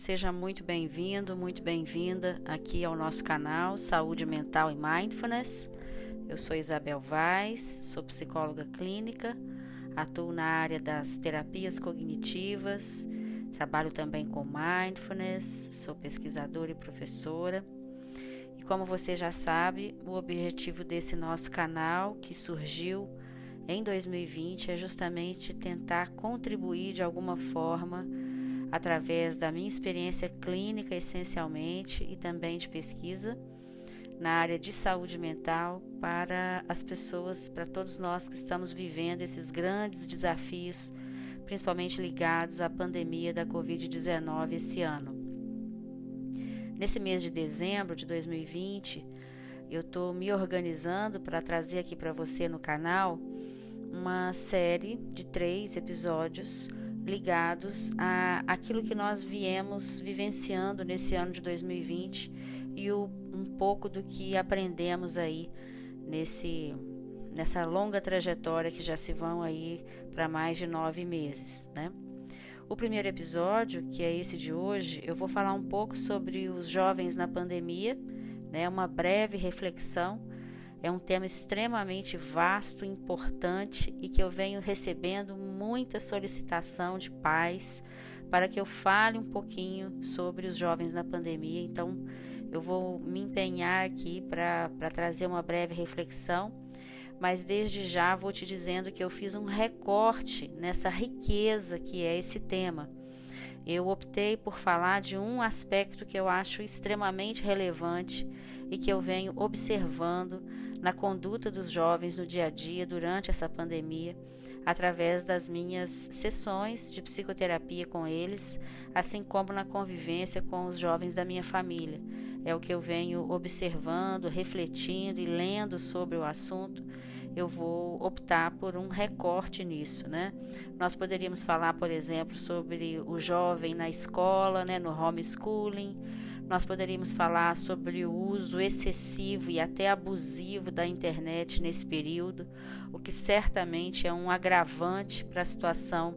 seja muito bem-vindo, muito bem-vinda aqui ao nosso canal Saúde Mental e Mindfulness. Eu sou Isabel Vaz, sou psicóloga clínica, atuo na área das terapias cognitivas, trabalho também com mindfulness, sou pesquisadora e professora. E como você já sabe, o objetivo desse nosso canal, que surgiu em 2020, é justamente tentar contribuir de alguma forma através da minha experiência clínica, essencialmente, e também de pesquisa na área de saúde mental para as pessoas, para todos nós que estamos vivendo esses grandes desafios, principalmente ligados à pandemia da Covid-19 esse ano. Nesse mês de dezembro de 2020, eu estou me organizando para trazer aqui para você no canal uma série de três episódios ligados a aquilo que nós viemos vivenciando nesse ano de 2020 e o, um pouco do que aprendemos aí nesse nessa longa trajetória que já se vão aí para mais de nove meses, né? O primeiro episódio, que é esse de hoje, eu vou falar um pouco sobre os jovens na pandemia, né? Uma breve reflexão é um tema extremamente vasto, importante e que eu venho recebendo muita solicitação de pais para que eu fale um pouquinho sobre os jovens na pandemia. Então, eu vou me empenhar aqui para trazer uma breve reflexão, mas desde já vou te dizendo que eu fiz um recorte nessa riqueza que é esse tema. Eu optei por falar de um aspecto que eu acho extremamente relevante e que eu venho observando na conduta dos jovens no dia a dia durante essa pandemia, através das minhas sessões de psicoterapia com eles, assim como na convivência com os jovens da minha família. É o que eu venho observando, refletindo e lendo sobre o assunto. Eu vou optar por um recorte nisso, né? Nós poderíamos falar, por exemplo, sobre o jovem na escola, né, no homeschooling nós poderíamos falar sobre o uso excessivo e até abusivo da internet nesse período, o que certamente é um agravante para a situação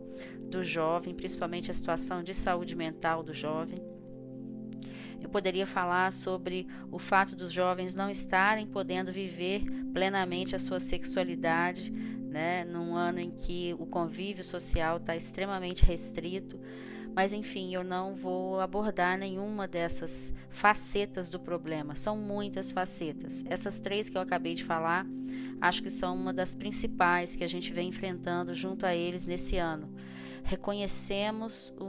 do jovem, principalmente a situação de saúde mental do jovem. Eu poderia falar sobre o fato dos jovens não estarem podendo viver plenamente a sua sexualidade, né, num ano em que o convívio social está extremamente restrito. Mas enfim, eu não vou abordar nenhuma dessas facetas do problema. São muitas facetas. Essas três que eu acabei de falar, acho que são uma das principais que a gente vem enfrentando junto a eles nesse ano. Reconhecemos o,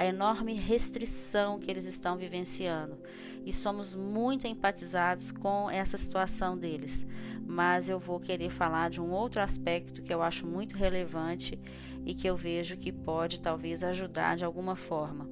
a enorme restrição que eles estão vivenciando e somos muito empatizados com essa situação deles. Mas eu vou querer falar de um outro aspecto que eu acho muito relevante e que eu vejo que pode talvez ajudar de alguma forma.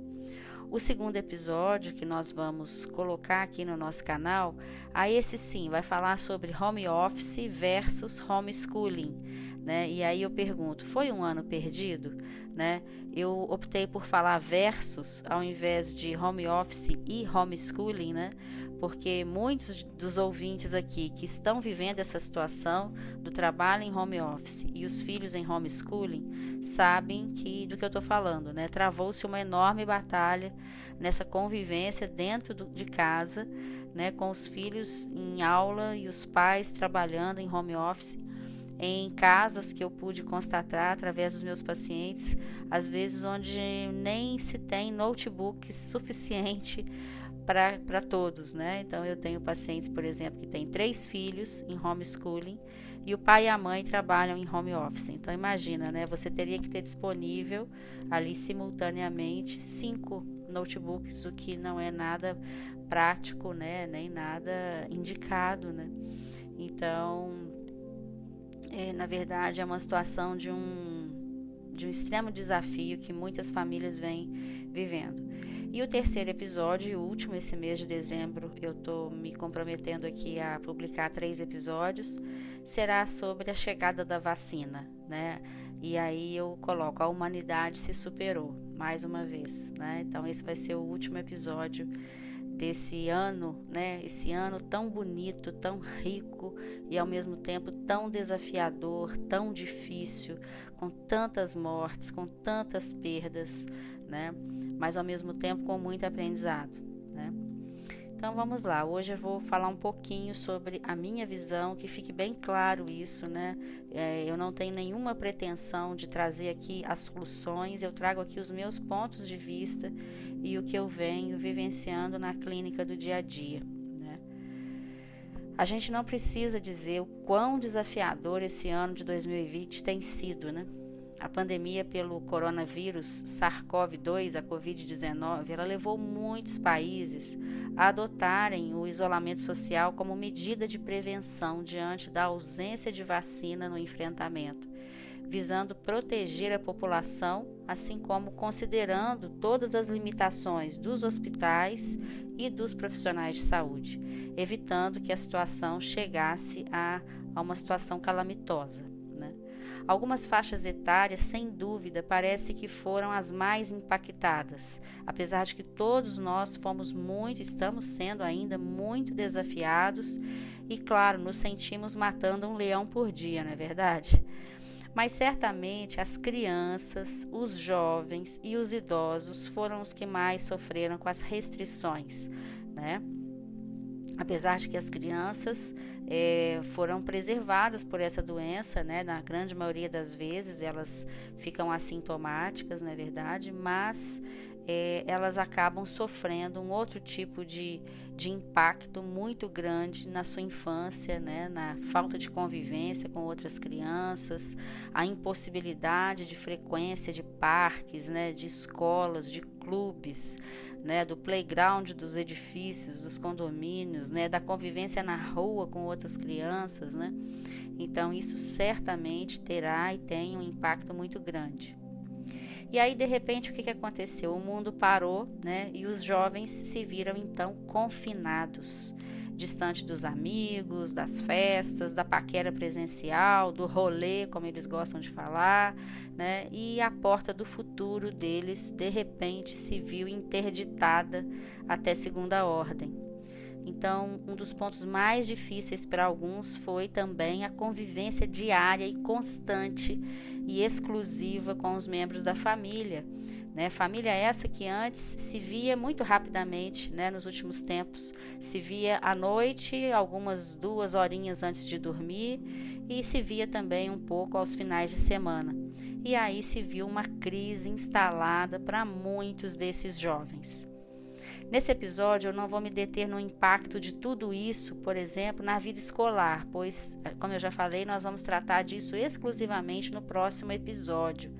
O segundo episódio que nós vamos colocar aqui no nosso canal, a esse sim vai falar sobre home office versus homeschooling, né? E aí eu pergunto, foi um ano perdido, né? Eu optei por falar versus ao invés de home office e homeschooling, né? porque muitos dos ouvintes aqui que estão vivendo essa situação do trabalho em home office e os filhos em homeschooling sabem que do que eu estou falando, né? Travou-se uma enorme batalha nessa convivência dentro do, de casa, né? Com os filhos em aula e os pais trabalhando em home office em casas que eu pude constatar através dos meus pacientes, às vezes onde nem se tem notebook suficiente para todos, né? Então eu tenho pacientes, por exemplo, que têm três filhos em homeschooling e o pai e a mãe trabalham em home office. Então imagina, né? Você teria que ter disponível ali simultaneamente cinco notebooks, o que não é nada prático, né? Nem nada indicado, né? Então, é, na verdade, é uma situação de um de um extremo desafio que muitas famílias vêm vivendo. E o terceiro episódio, e o último esse mês de dezembro, eu estou me comprometendo aqui a publicar três episódios, será sobre a chegada da vacina, né? E aí eu coloco a humanidade se superou mais uma vez, né? Então esse vai ser o último episódio desse ano, né? Esse ano tão bonito, tão rico e ao mesmo tempo tão desafiador, tão difícil, com tantas mortes, com tantas perdas, né? Mas ao mesmo tempo com muito aprendizado. Então vamos lá, hoje eu vou falar um pouquinho sobre a minha visão, que fique bem claro isso, né? É, eu não tenho nenhuma pretensão de trazer aqui as soluções, eu trago aqui os meus pontos de vista e o que eu venho vivenciando na clínica do dia a dia. Né? A gente não precisa dizer o quão desafiador esse ano de 2020 tem sido, né? A pandemia pelo coronavírus SARS-CoV-2, a Covid-19, ela levou muitos países a adotarem o isolamento social como medida de prevenção diante da ausência de vacina no enfrentamento, visando proteger a população, assim como considerando todas as limitações dos hospitais e dos profissionais de saúde, evitando que a situação chegasse a, a uma situação calamitosa. Algumas faixas etárias, sem dúvida, parece que foram as mais impactadas, apesar de que todos nós fomos muito, estamos sendo ainda muito desafiados e, claro, nos sentimos matando um leão por dia, não é verdade? Mas certamente as crianças, os jovens e os idosos foram os que mais sofreram com as restrições, né? Apesar de que as crianças é, foram preservadas por essa doença, né? Na grande maioria das vezes elas ficam assintomáticas, não é verdade? Mas é, elas acabam sofrendo um outro tipo de, de impacto muito grande na sua infância, né? na falta de convivência com outras crianças, a impossibilidade de frequência de parques, né? de escolas, de clubes, né? do playground dos edifícios, dos condomínios, né? da convivência na rua com outras crianças. Né? Então, isso certamente terá e tem um impacto muito grande. E aí, de repente, o que, que aconteceu? O mundo parou, né? E os jovens se viram então confinados, distante dos amigos, das festas, da paquera presencial, do rolê, como eles gostam de falar, né? E a porta do futuro deles, de repente, se viu interditada até segunda ordem. Então, um dos pontos mais difíceis para alguns foi também a convivência diária e constante e exclusiva com os membros da família. Né? Família essa que antes se via muito rapidamente, né? nos últimos tempos, se via à noite, algumas duas horinhas antes de dormir, e se via também um pouco aos finais de semana. E aí se viu uma crise instalada para muitos desses jovens. Nesse episódio, eu não vou me deter no impacto de tudo isso, por exemplo, na vida escolar, pois, como eu já falei, nós vamos tratar disso exclusivamente no próximo episódio.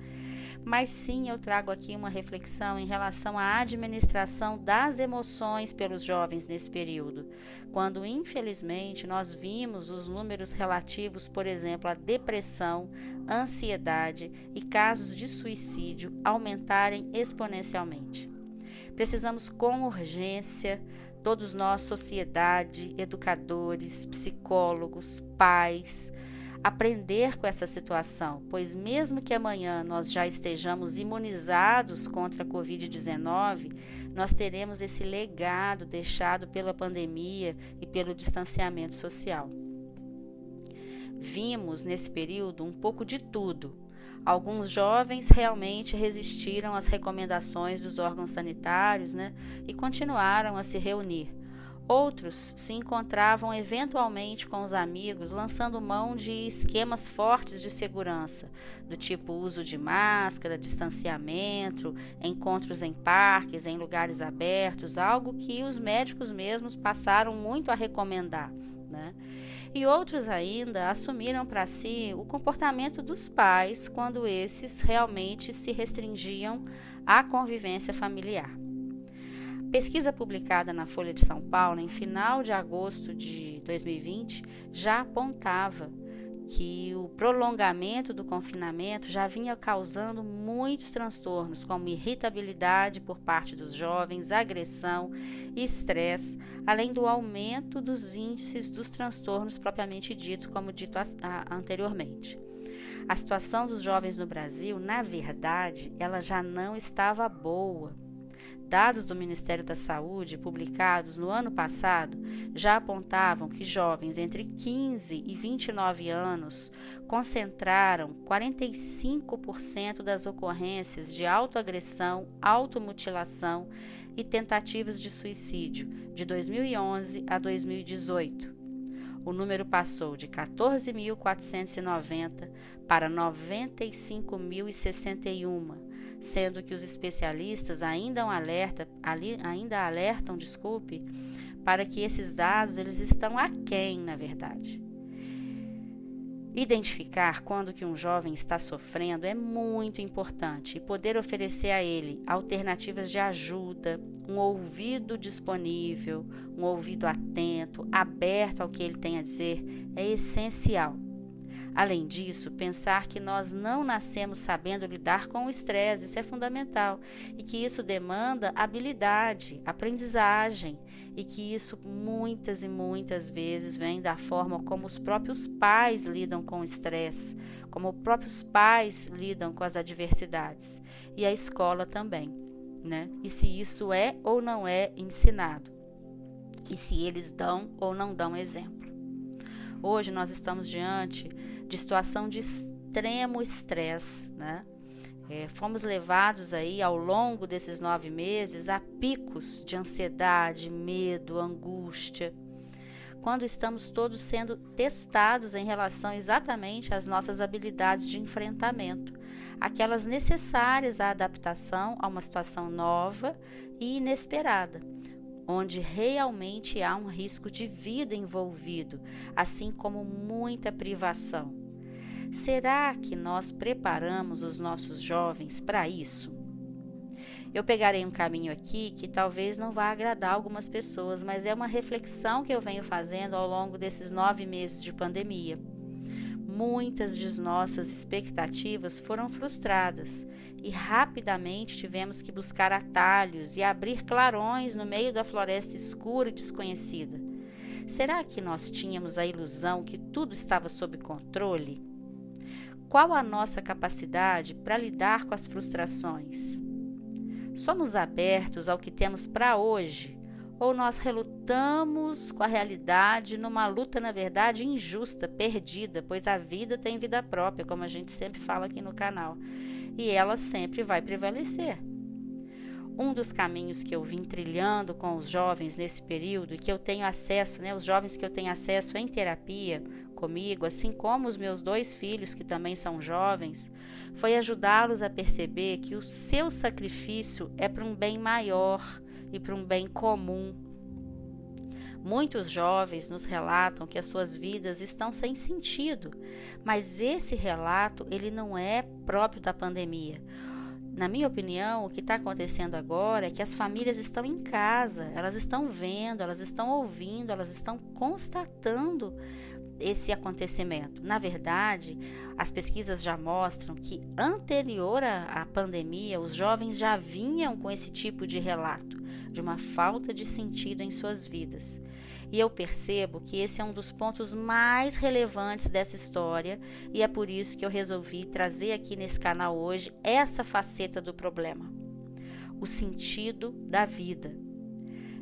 Mas sim, eu trago aqui uma reflexão em relação à administração das emoções pelos jovens nesse período, quando infelizmente nós vimos os números relativos, por exemplo, à depressão, ansiedade e casos de suicídio aumentarem exponencialmente. Precisamos com urgência, todos nós, sociedade, educadores, psicólogos, pais, aprender com essa situação, pois mesmo que amanhã nós já estejamos imunizados contra a Covid-19, nós teremos esse legado deixado pela pandemia e pelo distanciamento social. Vimos nesse período um pouco de tudo Alguns jovens realmente resistiram às recomendações dos órgãos sanitários né, e continuaram a se reunir. Outros se encontravam eventualmente com os amigos, lançando mão de esquemas fortes de segurança, do tipo uso de máscara, distanciamento, encontros em parques, em lugares abertos, algo que os médicos mesmos passaram muito a recomendar. Né? E outros ainda assumiram para si o comportamento dos pais quando esses realmente se restringiam à convivência familiar. Pesquisa publicada na Folha de São Paulo em final de agosto de 2020 já apontava que o prolongamento do confinamento já vinha causando muitos transtornos, como irritabilidade por parte dos jovens, agressão estresse, além do aumento dos índices dos transtornos propriamente dito, como dito anteriormente. A situação dos jovens no Brasil, na verdade, ela já não estava boa. Dados do Ministério da Saúde, publicados no ano passado, já apontavam que jovens entre 15 e 29 anos concentraram 45% das ocorrências de autoagressão, automutilação e tentativas de suicídio de 2011 a 2018. O número passou de 14.490 para 95.061 sendo que os especialistas ainda alerta, ali, ainda alertam, desculpe, para que esses dados eles estão aquém, na verdade. Identificar quando que um jovem está sofrendo é muito importante e poder oferecer a ele alternativas de ajuda, um ouvido disponível, um ouvido atento, aberto ao que ele tem a dizer é essencial. Além disso, pensar que nós não nascemos sabendo lidar com o estresse, isso é fundamental, e que isso demanda habilidade, aprendizagem, e que isso muitas e muitas vezes vem da forma como os próprios pais lidam com o estresse, como os próprios pais lidam com as adversidades, e a escola também, né? E se isso é ou não é ensinado, e se eles dão ou não dão exemplo. Hoje nós estamos diante de situação de extremo estresse, né? É, fomos levados aí ao longo desses nove meses a picos de ansiedade, medo, angústia, quando estamos todos sendo testados em relação exatamente às nossas habilidades de enfrentamento, aquelas necessárias à adaptação a uma situação nova e inesperada onde realmente há um risco de vida envolvido, assim como muita privação. Será que nós preparamos os nossos jovens para isso? Eu pegarei um caminho aqui que talvez não vá agradar algumas pessoas, mas é uma reflexão que eu venho fazendo ao longo desses nove meses de pandemia muitas de nossas expectativas foram frustradas e rapidamente tivemos que buscar atalhos e abrir clarões no meio da floresta escura e desconhecida. Será que nós tínhamos a ilusão que tudo estava sob controle? Qual a nossa capacidade para lidar com as frustrações? Somos abertos ao que temos para hoje ou nós relutamos com a realidade numa luta, na verdade, injusta, perdida, pois a vida tem vida própria, como a gente sempre fala aqui no canal, e ela sempre vai prevalecer. Um dos caminhos que eu vim trilhando com os jovens nesse período, e que eu tenho acesso, né, os jovens que eu tenho acesso em terapia comigo, assim como os meus dois filhos, que também são jovens, foi ajudá-los a perceber que o seu sacrifício é para um bem maior e para um bem comum. Muitos jovens nos relatam que as suas vidas estão sem sentido, mas esse relato ele não é próprio da pandemia. Na minha opinião, o que está acontecendo agora é que as famílias estão em casa, elas estão vendo, elas estão ouvindo, elas estão constatando esse acontecimento. Na verdade, as pesquisas já mostram que anterior à pandemia, os jovens já vinham com esse tipo de relato, de uma falta de sentido em suas vidas. E eu percebo que esse é um dos pontos mais relevantes dessa história, e é por isso que eu resolvi trazer aqui nesse canal hoje essa faceta do problema: o sentido da vida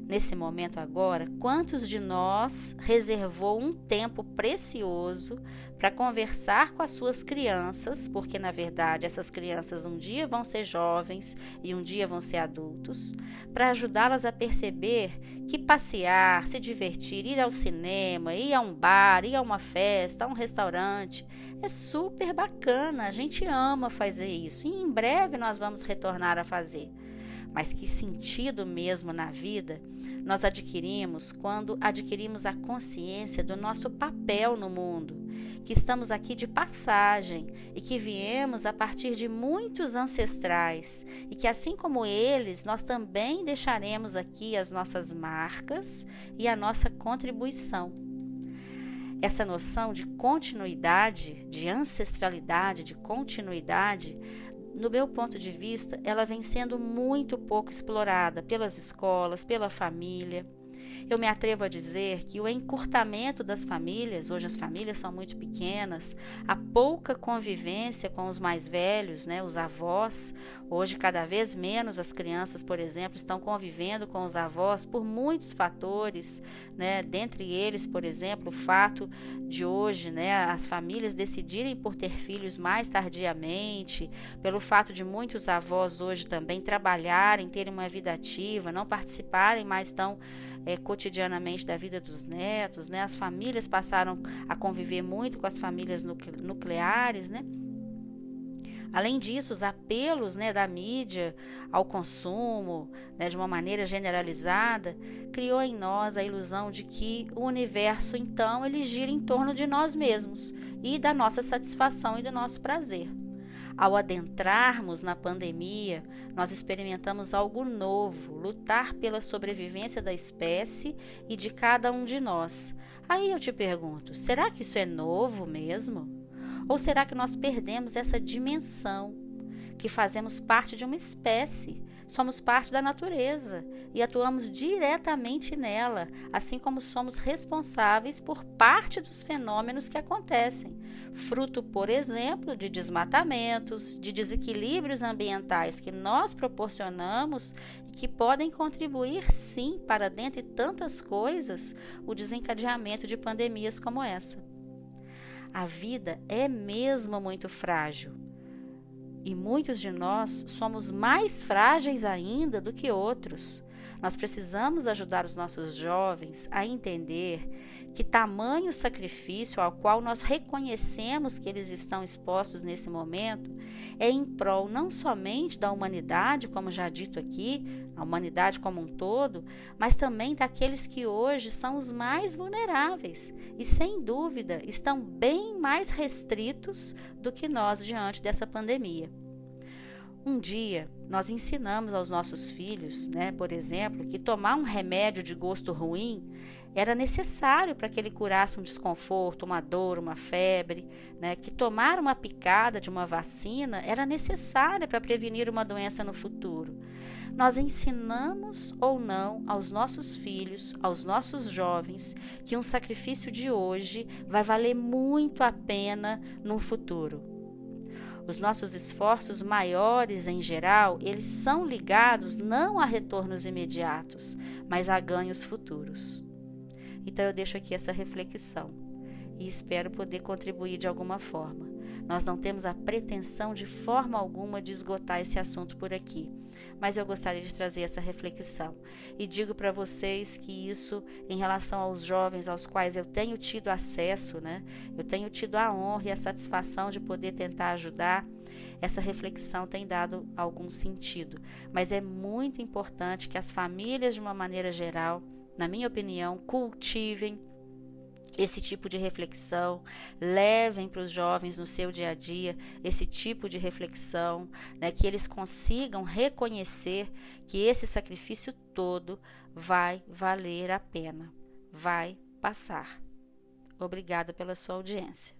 nesse momento agora, quantos de nós reservou um tempo precioso para conversar com as suas crianças, porque na verdade essas crianças um dia vão ser jovens e um dia vão ser adultos, para ajudá-las a perceber que passear, se divertir, ir ao cinema, ir a um bar, ir a uma festa, a um restaurante, é super bacana, a gente ama fazer isso e em breve nós vamos retornar a fazer mas que sentido mesmo na vida nós adquirimos quando adquirimos a consciência do nosso papel no mundo, que estamos aqui de passagem e que viemos a partir de muitos ancestrais e que, assim como eles, nós também deixaremos aqui as nossas marcas e a nossa contribuição. Essa noção de continuidade, de ancestralidade, de continuidade, no meu ponto de vista, ela vem sendo muito pouco explorada pelas escolas, pela família. Eu me atrevo a dizer que o encurtamento das famílias, hoje as famílias são muito pequenas, a pouca convivência com os mais velhos, né, os avós, hoje cada vez menos as crianças, por exemplo, estão convivendo com os avós por muitos fatores, né, dentre eles, por exemplo, o fato de hoje, né, as famílias decidirem por ter filhos mais tardiamente, pelo fato de muitos avós hoje também trabalharem, terem uma vida ativa, não participarem mais tão é, cotidianamente da vida dos netos, né? As famílias passaram a conviver muito com as famílias nucleares, né? Além disso, os apelos né, da mídia ao consumo, né, de uma maneira generalizada, criou em nós a ilusão de que o universo, então, ele gira em torno de nós mesmos e da nossa satisfação e do nosso prazer. Ao adentrarmos na pandemia, nós experimentamos algo novo, lutar pela sobrevivência da espécie e de cada um de nós. Aí eu te pergunto: será que isso é novo mesmo? Ou será que nós perdemos essa dimensão, que fazemos parte de uma espécie, somos parte da natureza e atuamos diretamente nela, assim como somos responsáveis por parte dos fenômenos que acontecem, fruto, por exemplo, de desmatamentos, de desequilíbrios ambientais que nós proporcionamos e que podem contribuir, sim, para, dentre tantas coisas, o desencadeamento de pandemias como essa. A vida é mesmo muito frágil e muitos de nós somos mais frágeis ainda do que outros. Nós precisamos ajudar os nossos jovens a entender que tamanho sacrifício ao qual nós reconhecemos que eles estão expostos nesse momento é em prol não somente da humanidade, como já dito aqui, a humanidade como um todo, mas também daqueles que hoje são os mais vulneráveis e, sem dúvida, estão bem mais restritos do que nós diante dessa pandemia. Um dia nós ensinamos aos nossos filhos, né, por exemplo, que tomar um remédio de gosto ruim era necessário para que ele curasse um desconforto, uma dor, uma febre, né, que tomar uma picada de uma vacina era necessária para prevenir uma doença no futuro. Nós ensinamos ou não aos nossos filhos, aos nossos jovens, que um sacrifício de hoje vai valer muito a pena no futuro. Os nossos esforços maiores em geral, eles são ligados não a retornos imediatos, mas a ganhos futuros. Então eu deixo aqui essa reflexão e espero poder contribuir de alguma forma. Nós não temos a pretensão de forma alguma de esgotar esse assunto por aqui, mas eu gostaria de trazer essa reflexão. E digo para vocês que isso, em relação aos jovens aos quais eu tenho tido acesso, né? Eu tenho tido a honra e a satisfação de poder tentar ajudar. Essa reflexão tem dado algum sentido, mas é muito importante que as famílias, de uma maneira geral, na minha opinião, cultivem esse tipo de reflexão, levem para os jovens no seu dia a dia esse tipo de reflexão, né, que eles consigam reconhecer que esse sacrifício todo vai valer a pena, vai passar. Obrigada pela sua audiência.